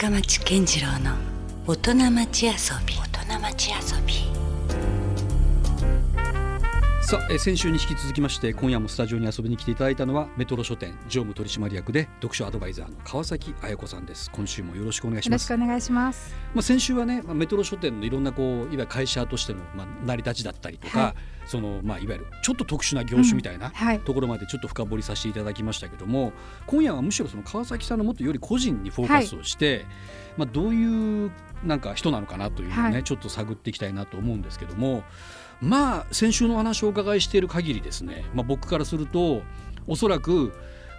深町健次郎の大人町遊び。大人町遊び。さあ、えー先週に引き続きまして今夜もスタジオに遊びに来ていただいたのはメトロ書店常務取締役で読書アドバイザーの川崎彩子さんです。今週もよろしくお願いしよろますしくお願いします。まあ、先週はね、まあ、メトロ書店のいろんなこういわゆる会社としての、まあ、成り立ちだったりとか、はい。そのまあ、いわゆるちょっと特殊な業種みたいな、ところまでちょっと深掘りさせていただきましたけども今夜はむしろその川崎さんのもっとより個人にフォーカスをして、まあ、どういうなんか人なのかなというのをね、はい。ちょっと探っていきたいなと思うんですけどもまあ先週のお話をお伺いしている限りですね、まあ、僕からするとおそらく、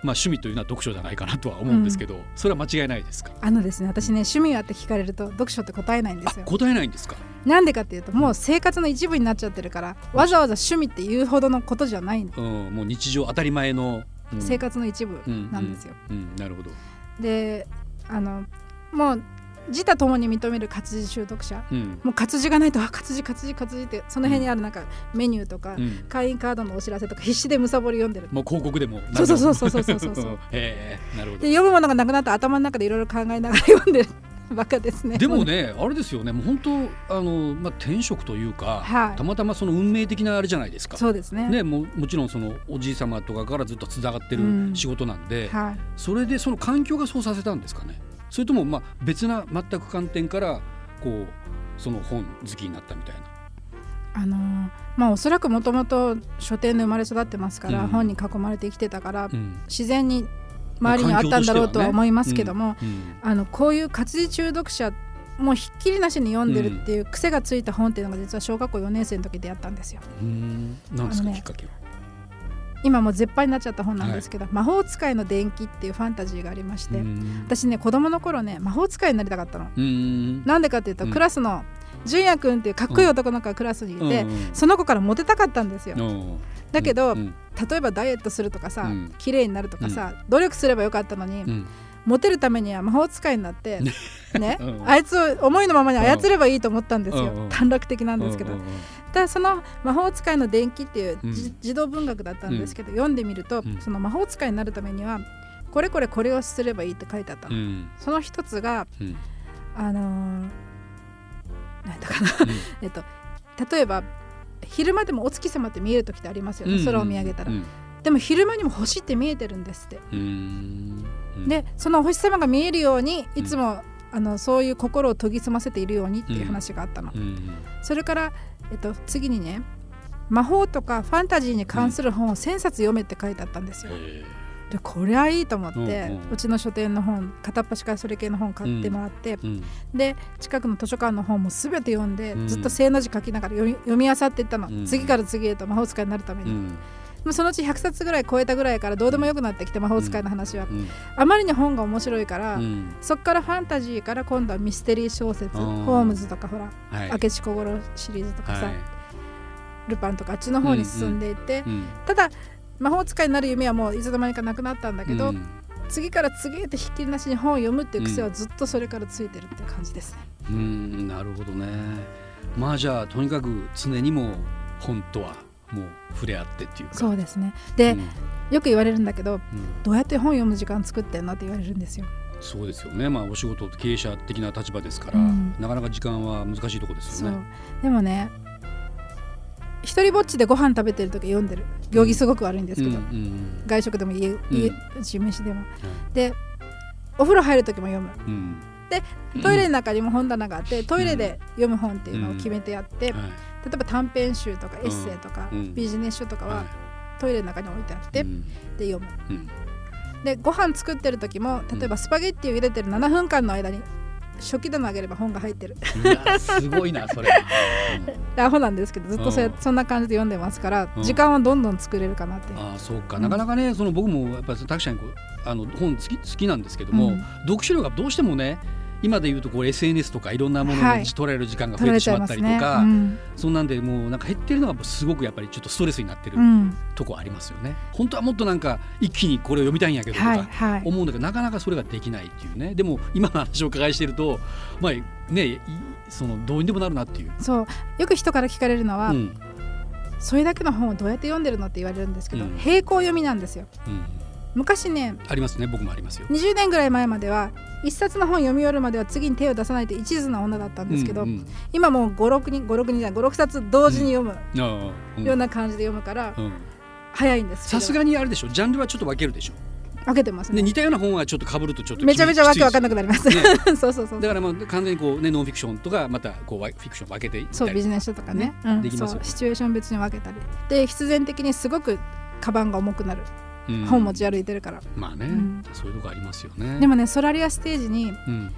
まあ、趣味というのは読書じゃないかなとは思うんですけど、それは間違いないですか？あのですね、私ね趣味はって聞かれると読書って答えないんですよ。あ答えないんですか？なんでかっていうともう生活の一部になっちゃってるから、わざわざ趣味っていうほどのことじゃないの、うん、もう日常当たり前の、うん。生活の一部なんですよ。うん、うん。なるほど、で、あのもう自他ともに認める活字習得者。うんもう活字がないとあ活字活字活字ってその辺にあるなんかメニューとか、うん、会員カードのお知らせとか必死でむさぼり読んでる。もう広告でもそうそうそうそうそうそうそう へえなるほどで読むものがなくなったら頭の中でいろいろ考えながら読んでるバカですね。でもねあれですよねもう本当あの、まあ、転職というか、はいたまたまその運命的なあれじゃないですか。そうですね。ね、ももちろんそのおじい様とかからずっとつながってるうん仕事なんで、はい。それでその環境がそうさせたんですかねそれともまあ別な全く観点からこうその本好きになったみたいな。あのーまあおそらくもともと書店で生まれ育ってますから、うん本に囲まれて生きてたから、うん自然に周りにあったんだろうとは思いますけども、うんあのこういう活字中毒者もうひっきりなしに読んでるっていう癖がついた本っていうのが実は小学校4年生の時出会ったんですよ。うんなんですか、ねきっかけは？今もう絶版になっちゃった本なんですけど「魔法使いの伝記」っていうファンタジーがありまして、うん。私ね子供の頃ね魔法使いになりたかったの。うん。なんでかっていうと、うんクラスの純也くんっていうかっこいい男の子がクラスにいて、うん。その子からモテたかったんですよ。うん。だけど、うん。例えばダイエットするとかさ、うん。綺麗になるとかさ、努力すればよかったのに、うん。モテるためには魔法使いになって ね、うん。あいつを思いのままに操ればいいと思ったんですよ、うん短絡的なんですけど、だその魔法使いの伝記っていう、児童文学だったんですけど、読んでみると、うん。その魔法使いになるためにはこれこれこれをすればいいって書いてあったの、うん。その一つがうん。あのー、なんだかな。えっと例えば昼間でもお月様って見える時ってありますよね、うん。空を見上げたら、うん。でも昼間にも星って見えてるんですって。うん。でそのお星様が見えるようにいつも、あのそういう心を研ぎ澄ませているようにっていう話があったの、うん。それから、えっと、次にね魔法とかファンタジーに関する本を1000冊読めって書いてあったんですよ。へでこれはいいと思って、ううん。うんちの書店の本片っ端からそれ系の本買ってもらって、で近くの図書館の本も全て読んで、うん。ずっと正の字書きながら読み読み漁っていったの、うん。次から次へと魔法使いになるために、うんでもそのうち100冊ぐらい超えたぐらいからどうでもよくなってきて魔法使いの話は、うん。あまりに本が面白いから、うん。そっからファンタジーから今度はミステリー小説ホームズとかほらはい。明智小五郎シリーズとかさ、はい。ルパンとかあっちの方に進んでいって、うんただ魔法使いになる夢はもういつの間にかなくなったんだけど、うん。次から次へとひっきりなしに本を読むっていう癖はずっとそれからついてるっていう感じですね。うんなるほどね。まあじゃあとにかく常にも本とはもう触れ合ってっていうか。そうですね。で、うん。よく言われるんだけどうん。どうやって本読む時間作ってんのって言われるんですよ。そうですよね。まあお仕事経営者的な立場ですから、うん。なかなか時間は難しいところですよね。でもね一人ぼっちでご飯食べてる時読んでる。行儀すごく悪いんですけど、外食でも家家ううち飯でも。でお風呂入る時も読む。うん。トイレの中にも本棚があってトイレで読む本っていうのを決めてやって、はい例えば短編集とかエッセイとか、うん。ビジネス書とかははトイレの中に置いてあって、で読む。うん。でご飯作ってる時も例えばスパゲッティを茹でてる7分間の間に初期棚上げれば本が入ってる。すごいなそれ。アホなんですけどずっとそれうん。そんな感じで読んでますからうん。時間はどんどん作れるかなって。ああそうか、うんなかなかねその僕もやっぱり確かにこうあの本好き好きなんですけども、うん。読書量がどうしてもね今で言うとこう SNS とかいろんなものはいに取られる時間が増えてしま。ったりとか、うんそんなんでもうなんか減ってるのがすごくやっぱりちょっとストレスになってるうんとこありますよね。本当はもっとなんか一気にこれを読みたいんやけどとか。思うんだけどなかなかそれができないっていうねでも今の話をお伺いしてるとまあねいそのどうにでもなるなっていう。そうよく人から聞かれるのは、うんそれだけの本をどうやって読んでるのって言われるんですけど、うん並行読みなんですよ。うん昔ねありますね。僕もありますよ。20年ぐらい前までは一冊の本読み終わるまでは次に手を出さないと一途な女だったんですけど、うんうん。今もう56人56人じゃない56冊同時に読むうん。ような感じで読むから、うん。早いんですさすがにあれでしょ。ジャンルはちょっと分けるでしょ。分けてますね。で似たような本はちょっと被るとちょっとめちゃめちゃわけわかんなくななります、ね。そうそうそうだからまあ完全にこうねノンフィクションとかまたこうフィクション分けてそうビジネス書とかね。うん、できますシチュエーション別に分けたり。で必然的にすごくカバンが重くなる、うん本持ち歩いてるから。まあね、うん。そういうとこありますよね。でもねソラリアステージにうん。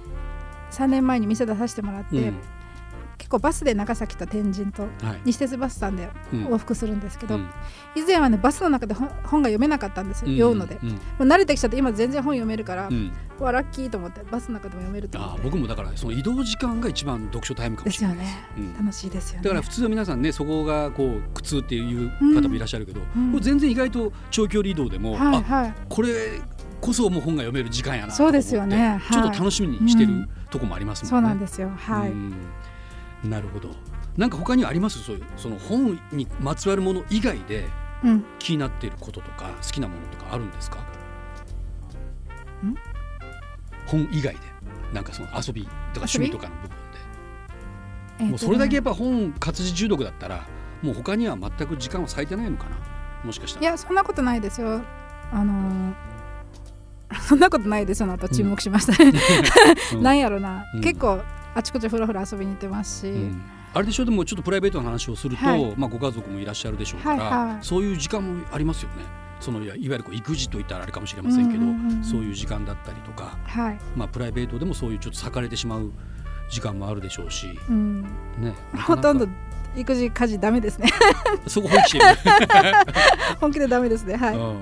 3年前に店出させてもらって、構バスで長崎と天神とはい。西鉄バスさんでうん。往復するんですけど、うん。以前はねバスの中で本本が読めなかったんですよ、うん読むので、うん。もう慣れてきちゃって今全然本読めるから、わラッキーと思ってバスの中でも読めると思って。ああ僕もだからその移動時間が一番読書タイムかもしれないです。よね、うん。楽しいですよね。だから普通は皆さんねそこがこう苦痛っていう方もいらっしゃるけど、うん。これ全然意外と長距離移動でも、あはいはい。これこそもう本が読める時間やなとそう思ってですよね。ちょっとはい楽しみにしてるうんとこもありますもんね。そうなんですよ。はい、うんなるほど。なんか他にあります？そういうその本にまつわるもの以外でうん。気になっていることとか好きなものとかあるんですか？ん？本以外で。なんかその遊びとか趣味とかの部分で、えーとね。もうそれだけやっぱ本活字中毒だったらもう他には全く時間を割いてないのかな？もしかしたら。いやそんなことないですよ。あのー そんなことないですよ。の後沈黙しましたね、うん。なんやろな、うん。結構あちこちふらふら遊びに行ってますし、うん。あれでしょ？でもちょっとプライベートな話をすると、はい。まあご家族もいらっしゃるでしょうから、はいはい。そういう時間もありますよね。そのいわゆるこう育児といったらあれかもしれませんけど、うんうんうんうん。そういう時間だったりとか、はい、まあプライベートでもそういうちょっと裂かれてしまう時間もあるでしょうし、うん、ね。ほとんど育児家事ダメですね。そこ本気してる、本気でダメですね。はい、うん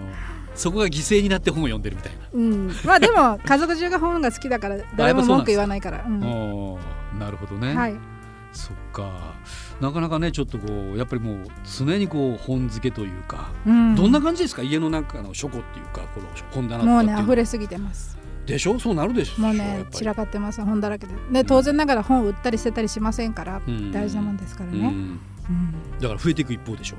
そこが犠牲になって本を読んでるみたいな。うん、まあでも家族中が本が好きだから 誰も文句言わないから、なるほどね。はい、そっか。なかなかねちょっとこうやっぱりもう常にこう本漬けというか、うん、どんな感じですか？家の中の書庫っていうかこの本棚ともうね溢れすぎてます。でしょ？そうなるでしょもうね散らかってます本だらけで。で当然ながら本を売ったり捨てたりしませんから、うん。大事なもんですからね、うん。うん。だから増えていく一方でしょ。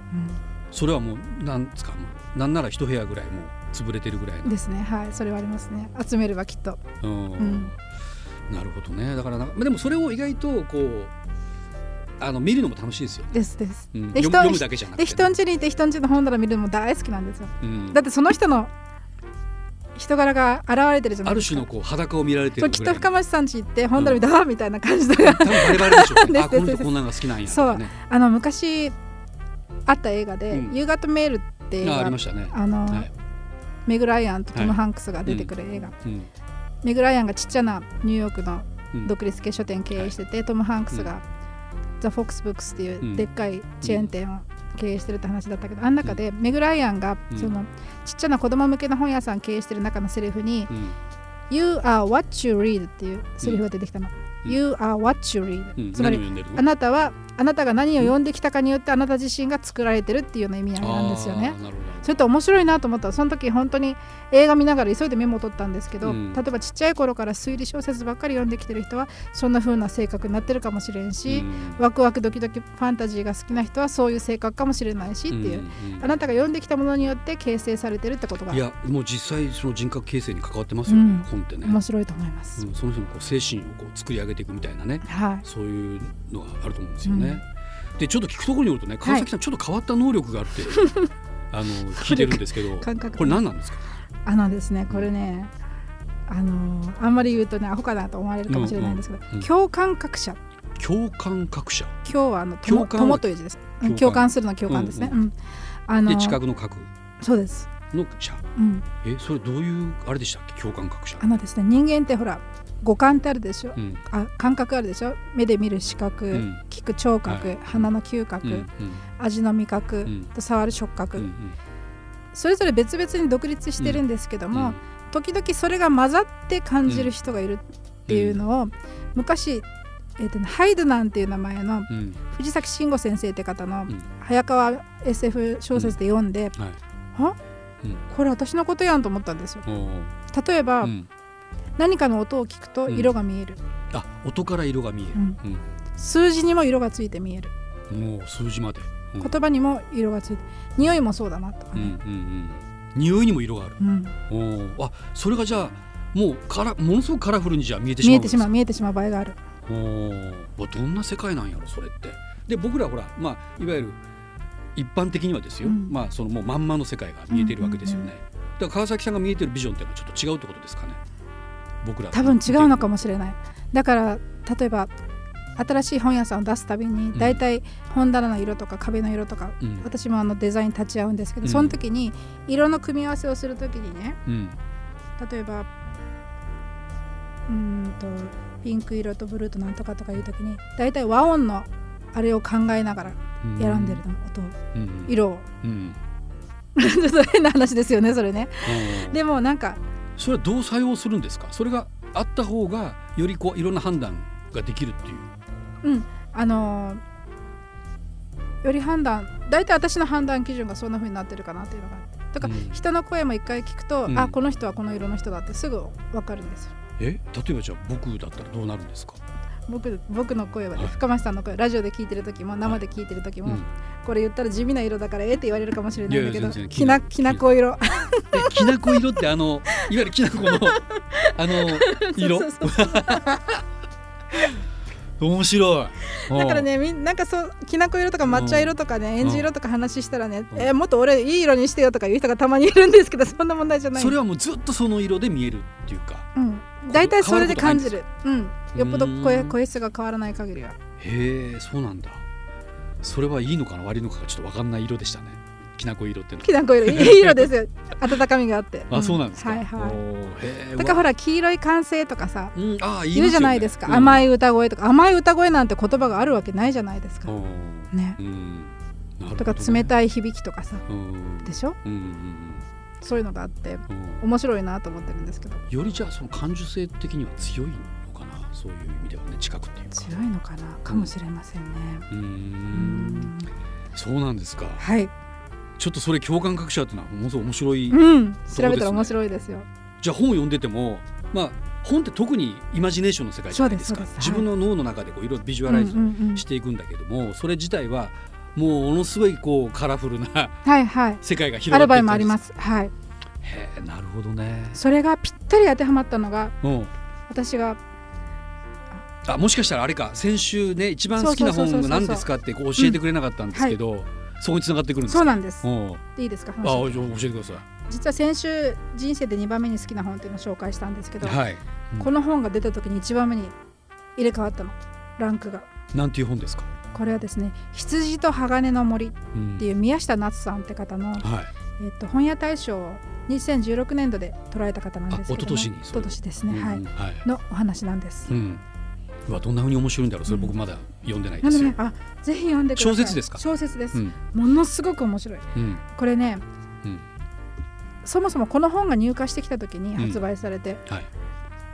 それはもうなんですか？なんなら一部屋ぐらいもう潰れてるぐらいですね。はい。それはありますね。集めればきっと、うん。うん、なるほどね。だからなまあでもそれを意外とこうあの見るのも楽しいですよ。ね、ですです。うん、で人読むだけじゃなくてね、で人ん家にいて人ん家の本棚見るのも大好きなんですよ。うん。だってその人の人柄が現れてるじゃないですか。ある種のこう裸を見られてそうきっと深町さん家行って本棚見て、ああみたいな感じで。多分バレバレでしょうね。あこの人こんなのが好きなんやとそう。かねあの昔あった映画でうん「夕方メール」って映ああ画りましたね。あの、はい。メグ・ライアンとトム・はいハンクスが出てくる映画、うん。メグ・ライアンがちっちゃなニューヨークのうん。独立系書店経営してて、トム・ハンクスが、ザ・フォックス・ブックスっていううん。でっかいチェーン店を経営してるって話だったけど、あん中でメグ・ライアンがうん。そのちっちゃな子供向けの本屋さん経営してる中のセリフにうん「You are what you read」っていうセリフが出てきたの。うん。You are what you read、うん。つまりあなたはあなたが何を読んできたかによってあなた自身が作られてるっていうような意味合いなんですよね。なるほどそれって面白いなと思った。らその時本当に映画見ながら急いでメモを取ったんですけど、うん。例えばちっちゃい頃から推理小説ばっかり読んできてる人はそんな風な性格になってるかもしれんし、うん。ワクワクドキドキファンタジーが好きな人はそういう性格かもしれないしっていう、んんあなたが読んできたものによって形成されてるってことが。いやもう実際その人格形成に関わってますよね、うん。本ってね、面白いと思います。うん、その人のこう精神をこう作り上げていくみたいなね。はい。そういうのがあると思うんですよね。でちょっと聞くところによるとね川崎さんちょっと変わった能力があって、あの聞いてるんですけど感覚これ何なんですか？あのですねこれねあのーあんまり言うとねアホかなと思われるかもしれないんですけど、うんうん共感覚者。共感覚者。今日はあの共感。という字です。共感。するの共感ですね、ううんあので近くの核そうです、の者。うん、えそれどういうあれでしたっけ？共感覚者。あのですね人間ってほら五感ってあるでしょ、うん。あ感覚あるでしょ？目で見る視覚、うん。聞く聴覚、はい。鼻の嗅覚、うん。うん。味の味覚、うん。と触る触覚、うんうん。それぞれ別々に独立してるんですけども、うん。時々それが混ざって感じる人がいるっていうのを、昔、えーとねハイドナンっていう名前のうん。藤崎慎吾先生って方のん。早川 SF 小説で読んで、はい。あうんこれ私のことやんと思ったんですよ。例えば、うん。何かの音を聞くと色が見える、あ音から色が見える、うん。数字にも色がついて見える。うんもう数字まで、うん。言葉にも色がついて匂いもそうだなとかうんうんうね、ん。匂いにも色がある。うん。おーあそれがじゃあもうからものすごくカラフルにじゃあ見えてしま見えうんですか？てしまう見えてしまう場合がある。おーどんな世界なんやろそれって。で僕らほらまあいわゆる一般的にはですよ、うん。まあそのもうまんまの世界が見えてるわけですよね。うんうんだから川崎さんが見えてるビジョンっていうのはちょっと違うってことですかね。僕ら多分違うのかも。もしれない。だから例えば新しい本屋さんを出すたびにん。大体本棚の色とか壁の色とか、うん。私もあのデザイン立ち会うんですけど、うん。その時に色の組み合わせをする時にねうん。例えばうーんとピンク色とブルーとなんとかとかいう時に大体和音のあれを考えながら選ん。でるの、音を。うん。色を。うん。ちょっと変な話ですよねそれね。うん。でもなんかそれはどう作用するんですか？それがあった方がよりこういろんな判断ができるっていう。うん。あのーより判断大体私の判断基準がそんな風になってるかなっていうのがあって。だからうん。人の声も一回聞くと、うん。あこの人はこの色の人だってすぐ分かるんですよ。え？例えばじゃあ僕だったらどうなるんですか、僕僕の声はねはい深町さんの声ラジオで聞いてる時も生で聞いてる時も、うん。これ言ったら地味な色だからえって言われるかもしれないんだけどきなきなこ色。えきなこ色ってあのいわゆるきなこの あの色？面白い。だからねみんなんかそうきなこ色とか抹茶色とかねえんじ色とか話したらねえもっと俺いい色にしてよとか言う人がたまにいるんですけどそんな問題じゃない。それはもうずっとその色で見えるっていうか。うん。大体それで感じ変る。うんよっぽど声ん声質が変わらない限りは。へえそうなんだ。それはいいのかな？悪いのかがちょっと分かんない色でしたね。きなこ色ってきなこ色。いい色ですよ。温かみがあって。あそうなんですか、はいはい。おーへえだからほら黄色い歓声とかさうん、ああ言うじゃないですか、い甘い歌声とか。甘い歌声なんて言葉があるわけないじゃないですか、うん。ね。うん。とか冷たい響きとかさ。うん。でしょ？うんうんそういうのがあってうん。うん面白いなと思ってるんですけど。よりじゃあその感受性的には強いの？かなそういう意味ではね近くっていうか。強いのかなかもしれませんね。うん。んそうなんですか。はい。ちょっとそれ共感覚者ってのはものすごい面白い、うん。調べたら面白いですよ。じゃあ本を読んでてもまあ本って特にイマジネーションの世界じゃないですか。そうですそうです。自分の脳の中でこういろいろビジュアライズうんうんうんしていくんだけども、それ自体はもうものすごいこうカラフルなはいはい。世界が広がっていくんあります。はい。へえなるほどね。それがぴったり当てはまったのがうん。私があもしかしたらあれか先週ね一番好きな本が何ですかってこう教えてくれなかったんですけど、そこに繋がってくるんですか？そうなんです。う。んいいですかあ教えてくださ実は先週人生で2番目に好きな本っていうのを紹介したんですけど、い。はいこの本が出た時に1番目に入れ替わったの。ランクが。なんていう本ですか、これはですね「羊と鋼の森」っうんていう宮下夏さんって方の、はい。えっと本屋大賞を2016年度で捉えた方なんですけどもあ一昨年にそれ一昨年ですね、はいうん。はい。のお話なんです、うんうわどんな風に面白いんだろう。それ僕まだ読んでないですよ。あぜひ読んでください。小説ですか？小説です、うん。ものすごく面白い。うん。これね、うん。そもそもこの本が入荷してきた時に発売されて、はい。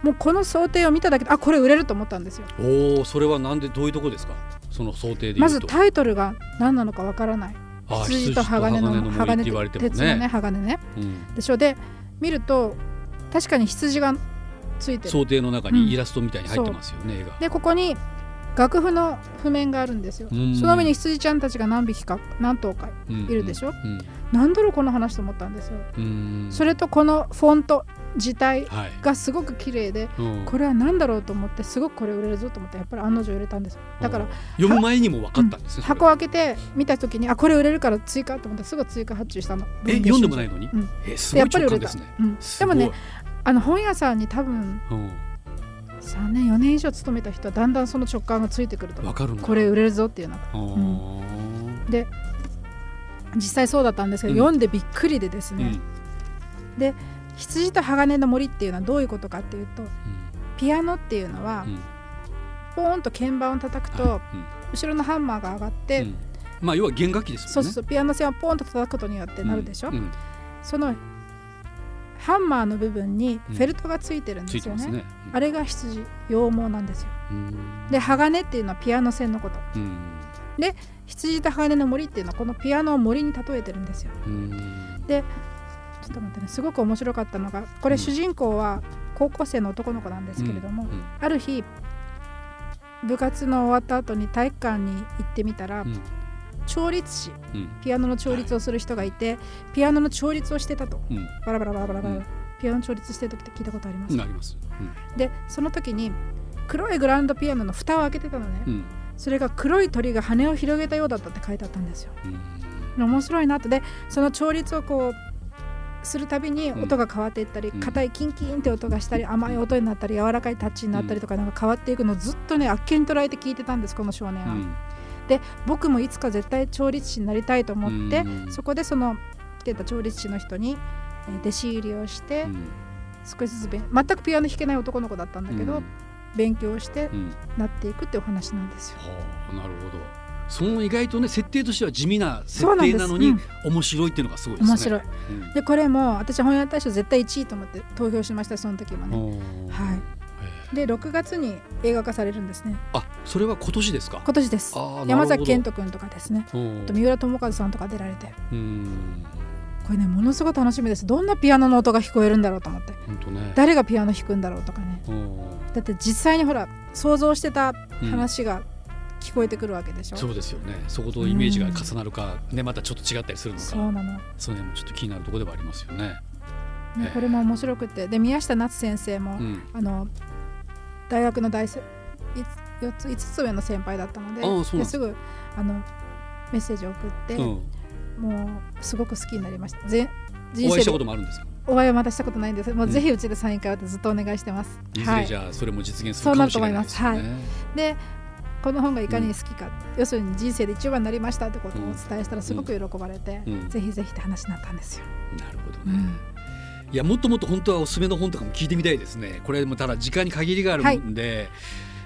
もうこの想定を見ただけであこれ売れると思ったんですよ。おおそれはなんでどういうとこですか？その想定でまずタイトルが何なのかわからない。あ羊と鋼の羊と森って言われても鉄のねね鋼ね。うん。でしょで見ると確かに羊がついてる。想定の中にイラストみたいに入ってますよね、絵が。でここに楽譜の譜面があるんですよ。うん。その上に羊ちゃんたちが何匹か何頭かうんいるでしょ？うんなんだろうこの話と思ったんですよ。うん。それとこのフォント自体はい。がすごく綺麗でうん。これは何だろうと思ってすごくこれ売れるぞと思ってやっぱり案の定売れたんですよ。だからうん読む前にも分かったんですね、それ箱開けて見た時にあこれ売れるから追加と思ってすぐ追加発注したの。え読んでもないのに、うん。えすでごい直感ですやっぱり売れた、ねうん、でもねあの本屋さんに多分うん。3年4年以上勤めた人はだんだんその直感がついてくるとこれ売れるぞっていうのが。あー。で実際そうだったんですけど、うん。読んでびっくりでですね、うん。で羊と鋼の森っていうのはどういうことかっていうとピアノっていうのは、うん。ポーンと鍵盤を叩くと、はい。後ろのハンマーが上がっうて、ん。まあ要は弦楽器ですよね。そうそうそうピアノ線をポーンと叩くことによってなるでしょ、うん。うん。そのハンマーの部分にうん。フェルトがついてるんつですよね,、いてますね。あれが羊羊毛なんですよ。うん。で鋼っていうのはピアノ線のこと。うん。羊と鋼の森っていうのはこのピアノを森に例えてるんですよ。うん。ちょっと待ってねすごく面白かったのがこうんれ主人公は高校生の男の子なんですけれども、うん。ある日部活の終わった後に体育館に行ってみたら、うん調律師うん。ピアノの調律をする人がいて、ピアノの調律をしてたと。うん。バラバラバラバラバラ、うん。ピアノ調律してる時って聞いたことあります、ります。でその時に黒いグランドピアノの蓋を開けてたのね、それが黒い鳥が羽を広げたようだったって書いてあったんですよ。うん。面白いなって。でその調律をこうするたびに音が変わっていったりうん。硬、いキンキンって音がしたり甘い音になったり柔らかいタッチになったりとかなんか変わっていくのをずっとねあっけに捉えて聞いてたんですこの少年は。うんで僕もいつか絶対調律師になりたいと思って、うんそこでその来てた調律師の人にえー弟子入りをして、うん。少しずつ勉全くピアノ弾けない男の子だったんだけど、うん。勉強してうん。なっていくってお話なんですよ。はあなるほど。その意外とね設定としては地味な設定なのにうん面白いっていうのがすごいですね。面白い。うん。でこれも私本屋大賞絶対1位と思って投票しましたその時もね。はへい、で6月に映画化されるんですね。ーあそれは今年ですか？今年です。山崎賢人君とかですね。と三浦友和さんとか出られて。うん。これねものすごく楽しみです。どんなピアノの音が聞こえるんだろうと思って。ね。誰がピアノ弾くんだろうとかね。だって実際にほら想像してた話が聞こえてくるわけでしょ、そうですよね。そことイメージが重なるか、ねまたちょっと違ったりするのか。そうなの、それもちょっと気になるところではありますよね。ねこれも面白くて。で宮下夏先生も、うん。あの大学の大せ4つ5つ上の先輩だったのでですぐあのメッセージを送って、うん。もうすごく好きになりました。ぜお会いしたこ人生でともあるんですか？お会いはまだしたことないんです。もううん。ぜひうちでサイン会をずっとお願いしてます、いずはい。れじゃあそれも実現するかもしれないですよね。でこの本がいかに好きか、要するに人生で一番になりましたってことをお伝えしたらすごく喜ばれて、うん。ぜひぜひって話になったんですよ、なるほどね。うんいやもっともっと本当はおすすめの本とかも聞いてみたいですね。これもただ時間に限りがあるんで、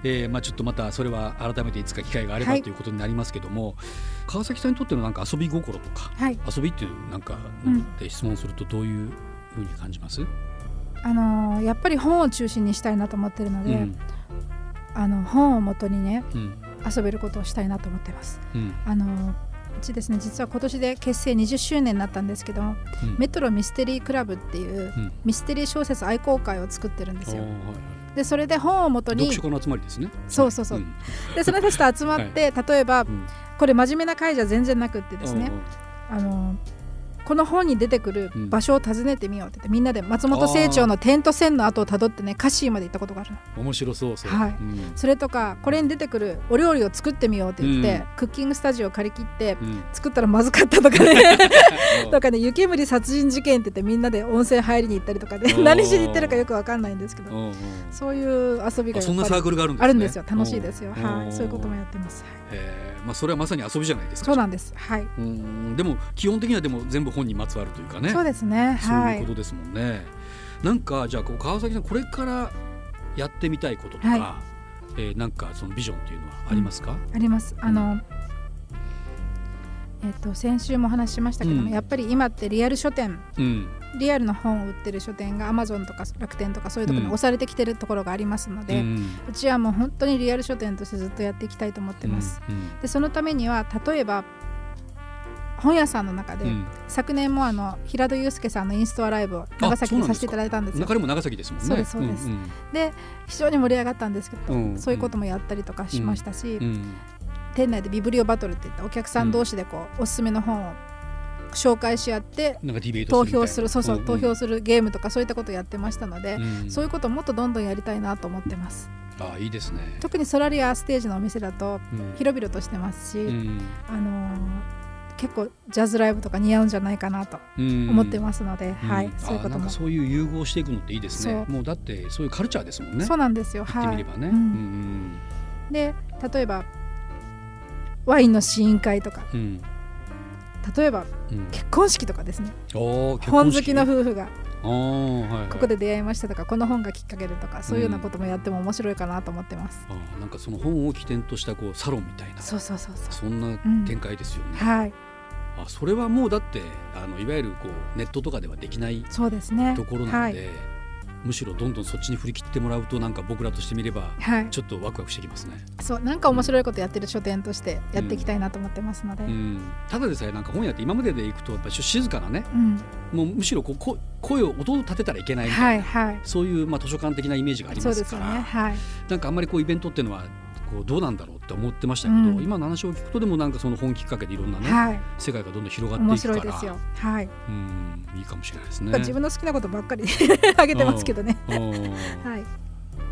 えーまあちょっとまたそれは改めていつか機会があればはい。ということになりますけども、川崎さんにとってのなんか遊び心とかはい。遊びっていうなんかって質問するとどういうふうに感じます？あのーやっぱり本を中心にしたいなと思ってるので、うん。あの本をもとにねうん。遊べることをしたいなと思ってます。うん。あのーうちですね。実は今年で結成20周年になったんですけどもうん。メトロミステリークラブっていううん。ミステリー小説愛好会を作ってるんですよ。でそれで本をもとに読書家の集まりですね。そうそうそう、ん。でその人たちと集まって、例えばうん。これ真面目な会じゃ全然なくってですね。あのこの本に出てくるうん。場所を訪ねてみようって言ってみんなで松本清張の点と線の後をたどってねカシーまで行ったことがあるの。面白そうそう。はい。うん。それとかこれに出てくるお料理を作ってみようって言って、うん。クッキングスタジオを借り切ってうん。作ったらまずかったとかね。とかね湯煙殺人事件って言ってみんなで温泉入りに行ったりとかね。何しに行ってるかよくわかんないんですけど。そういう遊びがそんなサークルがあるんですね。あるんですよ。楽しいですよ。はい。そういうこともやってます、はい。えー。まあそれはまさに遊びじゃないですか。そうなんです。はい、うん。でも基本的にはでも全部本にまつわるというかね。そうですね。そうはいいうことですもんね。なんかじゃあこう川崎さんこれからやってみたいこととか、はえーなんかそのビジョンっていうのはありますか？あります。あの、えっと先週もお話ししましたけども、うん。やっぱり今ってリアル書店うん。リアルの本を売ってる書店がアマゾンとか楽天とかそういうところにうん。押されてきてるところがありますので、ううん。ちはもう本当にリアル書店としてずっとやっていきたいと思ってます、うん。でそのためには例えば本屋さんの中で、うん。昨年もあの平戸祐介さんのインストアライブを長崎でさせていただいたんですよ。中でも長崎ですもんね。そうですそうです。んで非常に盛り上がったんですけど、うんそういうこともやったりとかしましたし、うんうん。店内でビブリオバトルっていったお客さん同士でこう、おすすめの本を紹介し合ってなんかディベート投票するそうそう、んん。投票するゲームとかそういったことをやってましたので、うん。そういうことをもっとどんどんやりたいなと思ってます。あいいですね。特にソラリアステージのお店だとうん。広々としてますし、うん。あのー結構ジャズライブとか似合うんじゃないかなと思ってますので、はい、んそういうことも。そういう融合していくのっていいですね。そもうだってそういうカルチャーですもんね。そうなんですよ。はい。で例えばワインの試飲会とか。うん。うん例えばうん。結婚式とかですね。本好きの夫婦が。はいはい。ここで出会いましたとかこの本がきっかけでとかそういうようなこともやっても面白いかなと思ってます、あーなんかその本を起点としたこうサロンみたいな。そうそうそうそう。そんな展開ですよね。はいあそれはもうだってあのいわゆるこうネットとかではできないそうですね。ところなんで、はい、むしろどんどんそっちに振り切ってもらうとなんか僕らとしてみればはい、ちょっとワクワクしてきますね。そうなんか面白いことやってる書店としてやっていきたいなと思ってますので、ううん。ん、ただでさえなんか本屋って今まででいくとやっぱり静かなねもうむしろこうこ声を音を立てたらいけないみたいな、はいはい。そういうまあ図書館的なイメージがありますから。ね。はい。なんかあんまりこうイベントっていうのはこうどうなんだろうって思ってましたけど、うん。今の話を聞くとでもなんかその本きっかけでいろんなね、はい。世界がどんどん広がって面いくから。白いです。よはい、うんいいかもしれないですね。自分の好きなことばっかり あげてますけどね。うん。はい。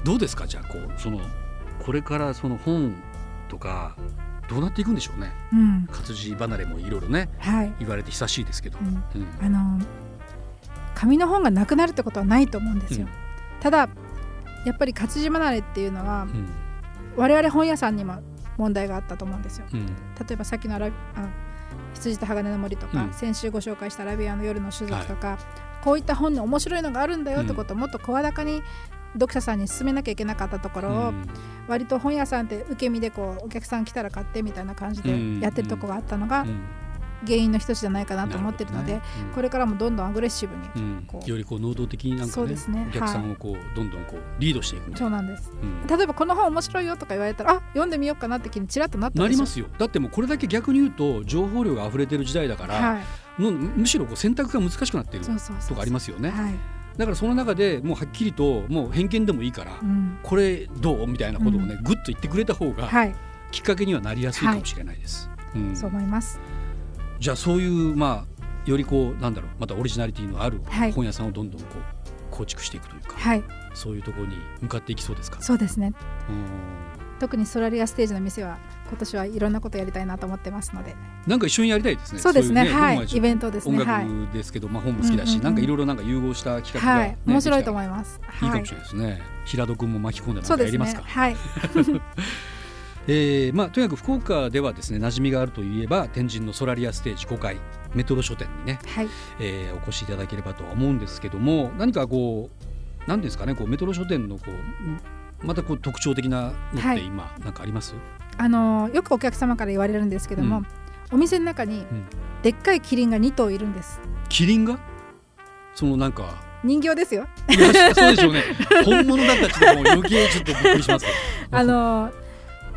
どうですか？じゃあこうそのこれからその本とかどうなっていくんでしょうね。うん。活字離れもいろいろねはい、言われて久しいですけど、うん、うん。あの紙の本がなくなるってことはないと思うんですよ、うん。ただやっぱり活字離れっていうのはうん我々本屋さんにも問題があったと思うんですよ。うん。例えばさっきのあ羊と鋼の森とか、うん。先週ご紹介したアラビアの夜の種族とか、こういった本に面白いのがあるんだよってことをもっと声高に読者さんに勧めなきゃいけなかったところを、うん。割と本屋さんって受け身でこうお客さん来たら買ってみたいな感じでうん。やってるとこがあったのがうん原因の一つじゃないかなと思ってるのでなほどね。これからもどんどんアグレッシブに、うん。よりこう能動的になんかねね。お客さんをこうどんどんこうリードしていくみたいうな、んです。うん。例えばこの本面白いよとか言われたらあ読んでみようかなって気にちらっとなったんですよ。なりますよ。だってもうこれだけ逆に言うと情報量が溢れてる時代だから、はい。のむしろこう選択が難しくなっているそうそうそうとかありますよね。はい、だからその中でもうはっきりともう偏見でもいいから、うん。これどうみたいなことをね、ぐっと言ってくれた方がはい、きっかけにはなりやすいかもしれないです。うん。そう思いますじゃあそういうまあよりこうなんだろうまたオリジナリティのあるはい。本屋さんをどんどんこう構築していくというか、はい。そういうところに向かっていきそうですか？そうですね。うん。特にソラリアステージの店は今年はいろんなことやりたいなと思ってますので。なんか一緒にやりたいですね。そうですね。いはい。イベントですね。音はい楽ですけど、まあ本も好きだし、うんうんうん。なんかいろいろなんか融合した企画が、ねはい。面白いと思いいます。い。いかはいもしれないですね。平戸君も巻き込んでなんかやりますか？ね。はい えーまあ、とにかく福岡ではですね馴染みがあるといえば天神のソラリアステージ5階メトロ書店にね、はい。えーお越しいただければとは思うんですけども何かこう何ですかねこうメトロ書店のこうまたこう特徴的なのっはい。て今何かあります、あのよくお客様から言われるんですけども、うん。お店の中にうん。でっかいキリンが2頭いるんです。キリンが？そのなんか人形ですよ。いやそうでしょうね。本物だったらちょっともう余計ちょっとびっくりしますよ。あ、の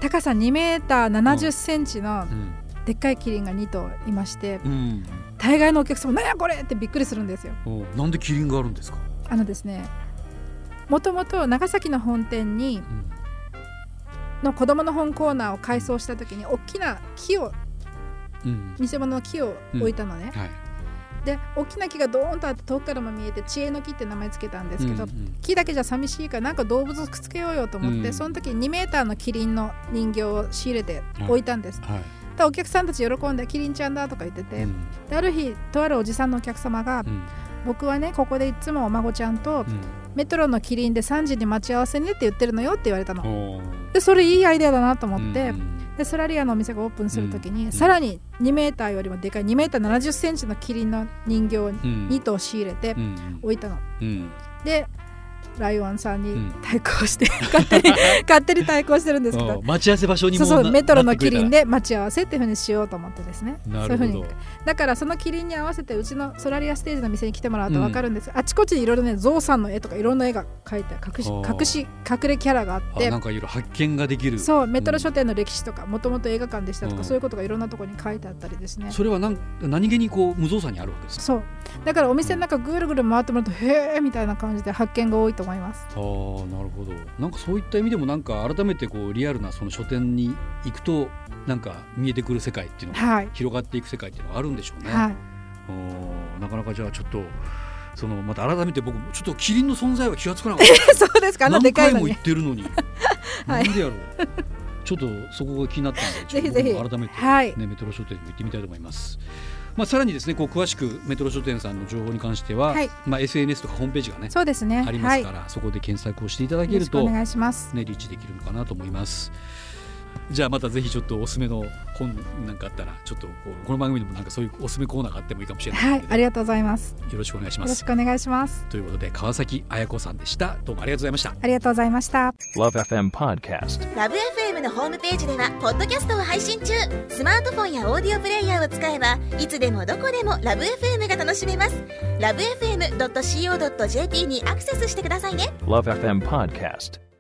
高さ2メーター70センチのうん。でっかいキリンが2頭いましてうん。大概のお客様「何やこれ!」ってびっくりするんですよ。おなんでキリンがあるんですか、あのですねもともと長崎の本店にうん。の子供の本コーナーを改装した時に大きな木をうん。偽物の木を置いたのね、はいで大きな木がドーンとあって遠くからも見えて知恵の木って名前つけたんですけど、うんうん。木だけじゃ寂しいからなんか動物くっつけようよと思って、うん。その時に2メーターのキリンの人形を仕入れて置いたんです、はい。でお客さんたち喜んで「キリンちゃんだ」とか言ってて、うん。である日とあるおじさんのお客様がうん「僕はねここでいつもお孫ちゃんとうん。メトロのキリンで3時に待ち合わせねって言ってるのよ」って言われたの。でそれいいアイデアだなと思って、うんでソラリアのお店がオープンする時に、うんさらに2メーターよりもでかい2メーター7 0センチのキリンの人形をうん。2頭仕入れてうん。置いたの。うん。でライオンさんにうん。対抗して、勝手に 勝手に対抗してるんですけど。あ待ち合わせ場所にそうそうメトロのキリンで待ち合わせっていうふうにしようと思ってですね。なるほど。そういうふうにだからそのキリンに合わせてうちのソラリアステージの店に来てもらうと分かるんです、あちこちにいろいろねゾウさんの絵とかいろんな絵が描いて隠し隠し隠れキャラがあって。あなんかいろいろ発見ができる。そうメトロ書店の歴史とかもともと映画館でしたとか、うん。そういうことがいろんなところに書いてあったりですね。それはなん何気にこう無造作にあるわけですか？そう。だからお店の中ぐるぐる回ってもらうとへえみたいな感じで発見が多いと思います。あーなるほど。なんかそういった意味でもなんか改めてこうリアルなその書店に行くとなんか見えてくる世界っていうのがはい。広がっていく世界っていうのがあるんでしょうね、はい。おーなかなかじゃあちょっとそのまた改めて僕もちょっとキリンの存在は気がつかなかった。そうですか？あんなで何回も言かいのに。ってるのに、はい。なんでやろう。ちょっとそこが気になったんで ちょっとぜひぜひ改めて、はい。ね、メトロ書店にも行ってみたいと思います。まあ、さらにですねこう詳しくメトロ書店さんの情報に関しては、はい。まあ、SNS とかホームページがねそうですね。ありますから、そこで検索をしていただけると、お願いします。ね、リーチできるのかなと思います。じゃあまたぜひちょっとおすすめの本なんかあったらちょっとこうこの番組でもなんかそういうおすすめコーナーがあってもいいかもしれないはいありがとうございますよろしくお願いします。よろしくお願いしますということで川崎彩子さんでしたどうもありがとうございました。ありがとうございました Love FM Podcast. ラブ f m のホームページではポッドキャストを配信中スマートフォンやオーディオプレイヤーを使えばいつでもどこでもラブ f m が楽しめますラブ FM.co.jp にアクセスしてくださいね Love FM Podcast.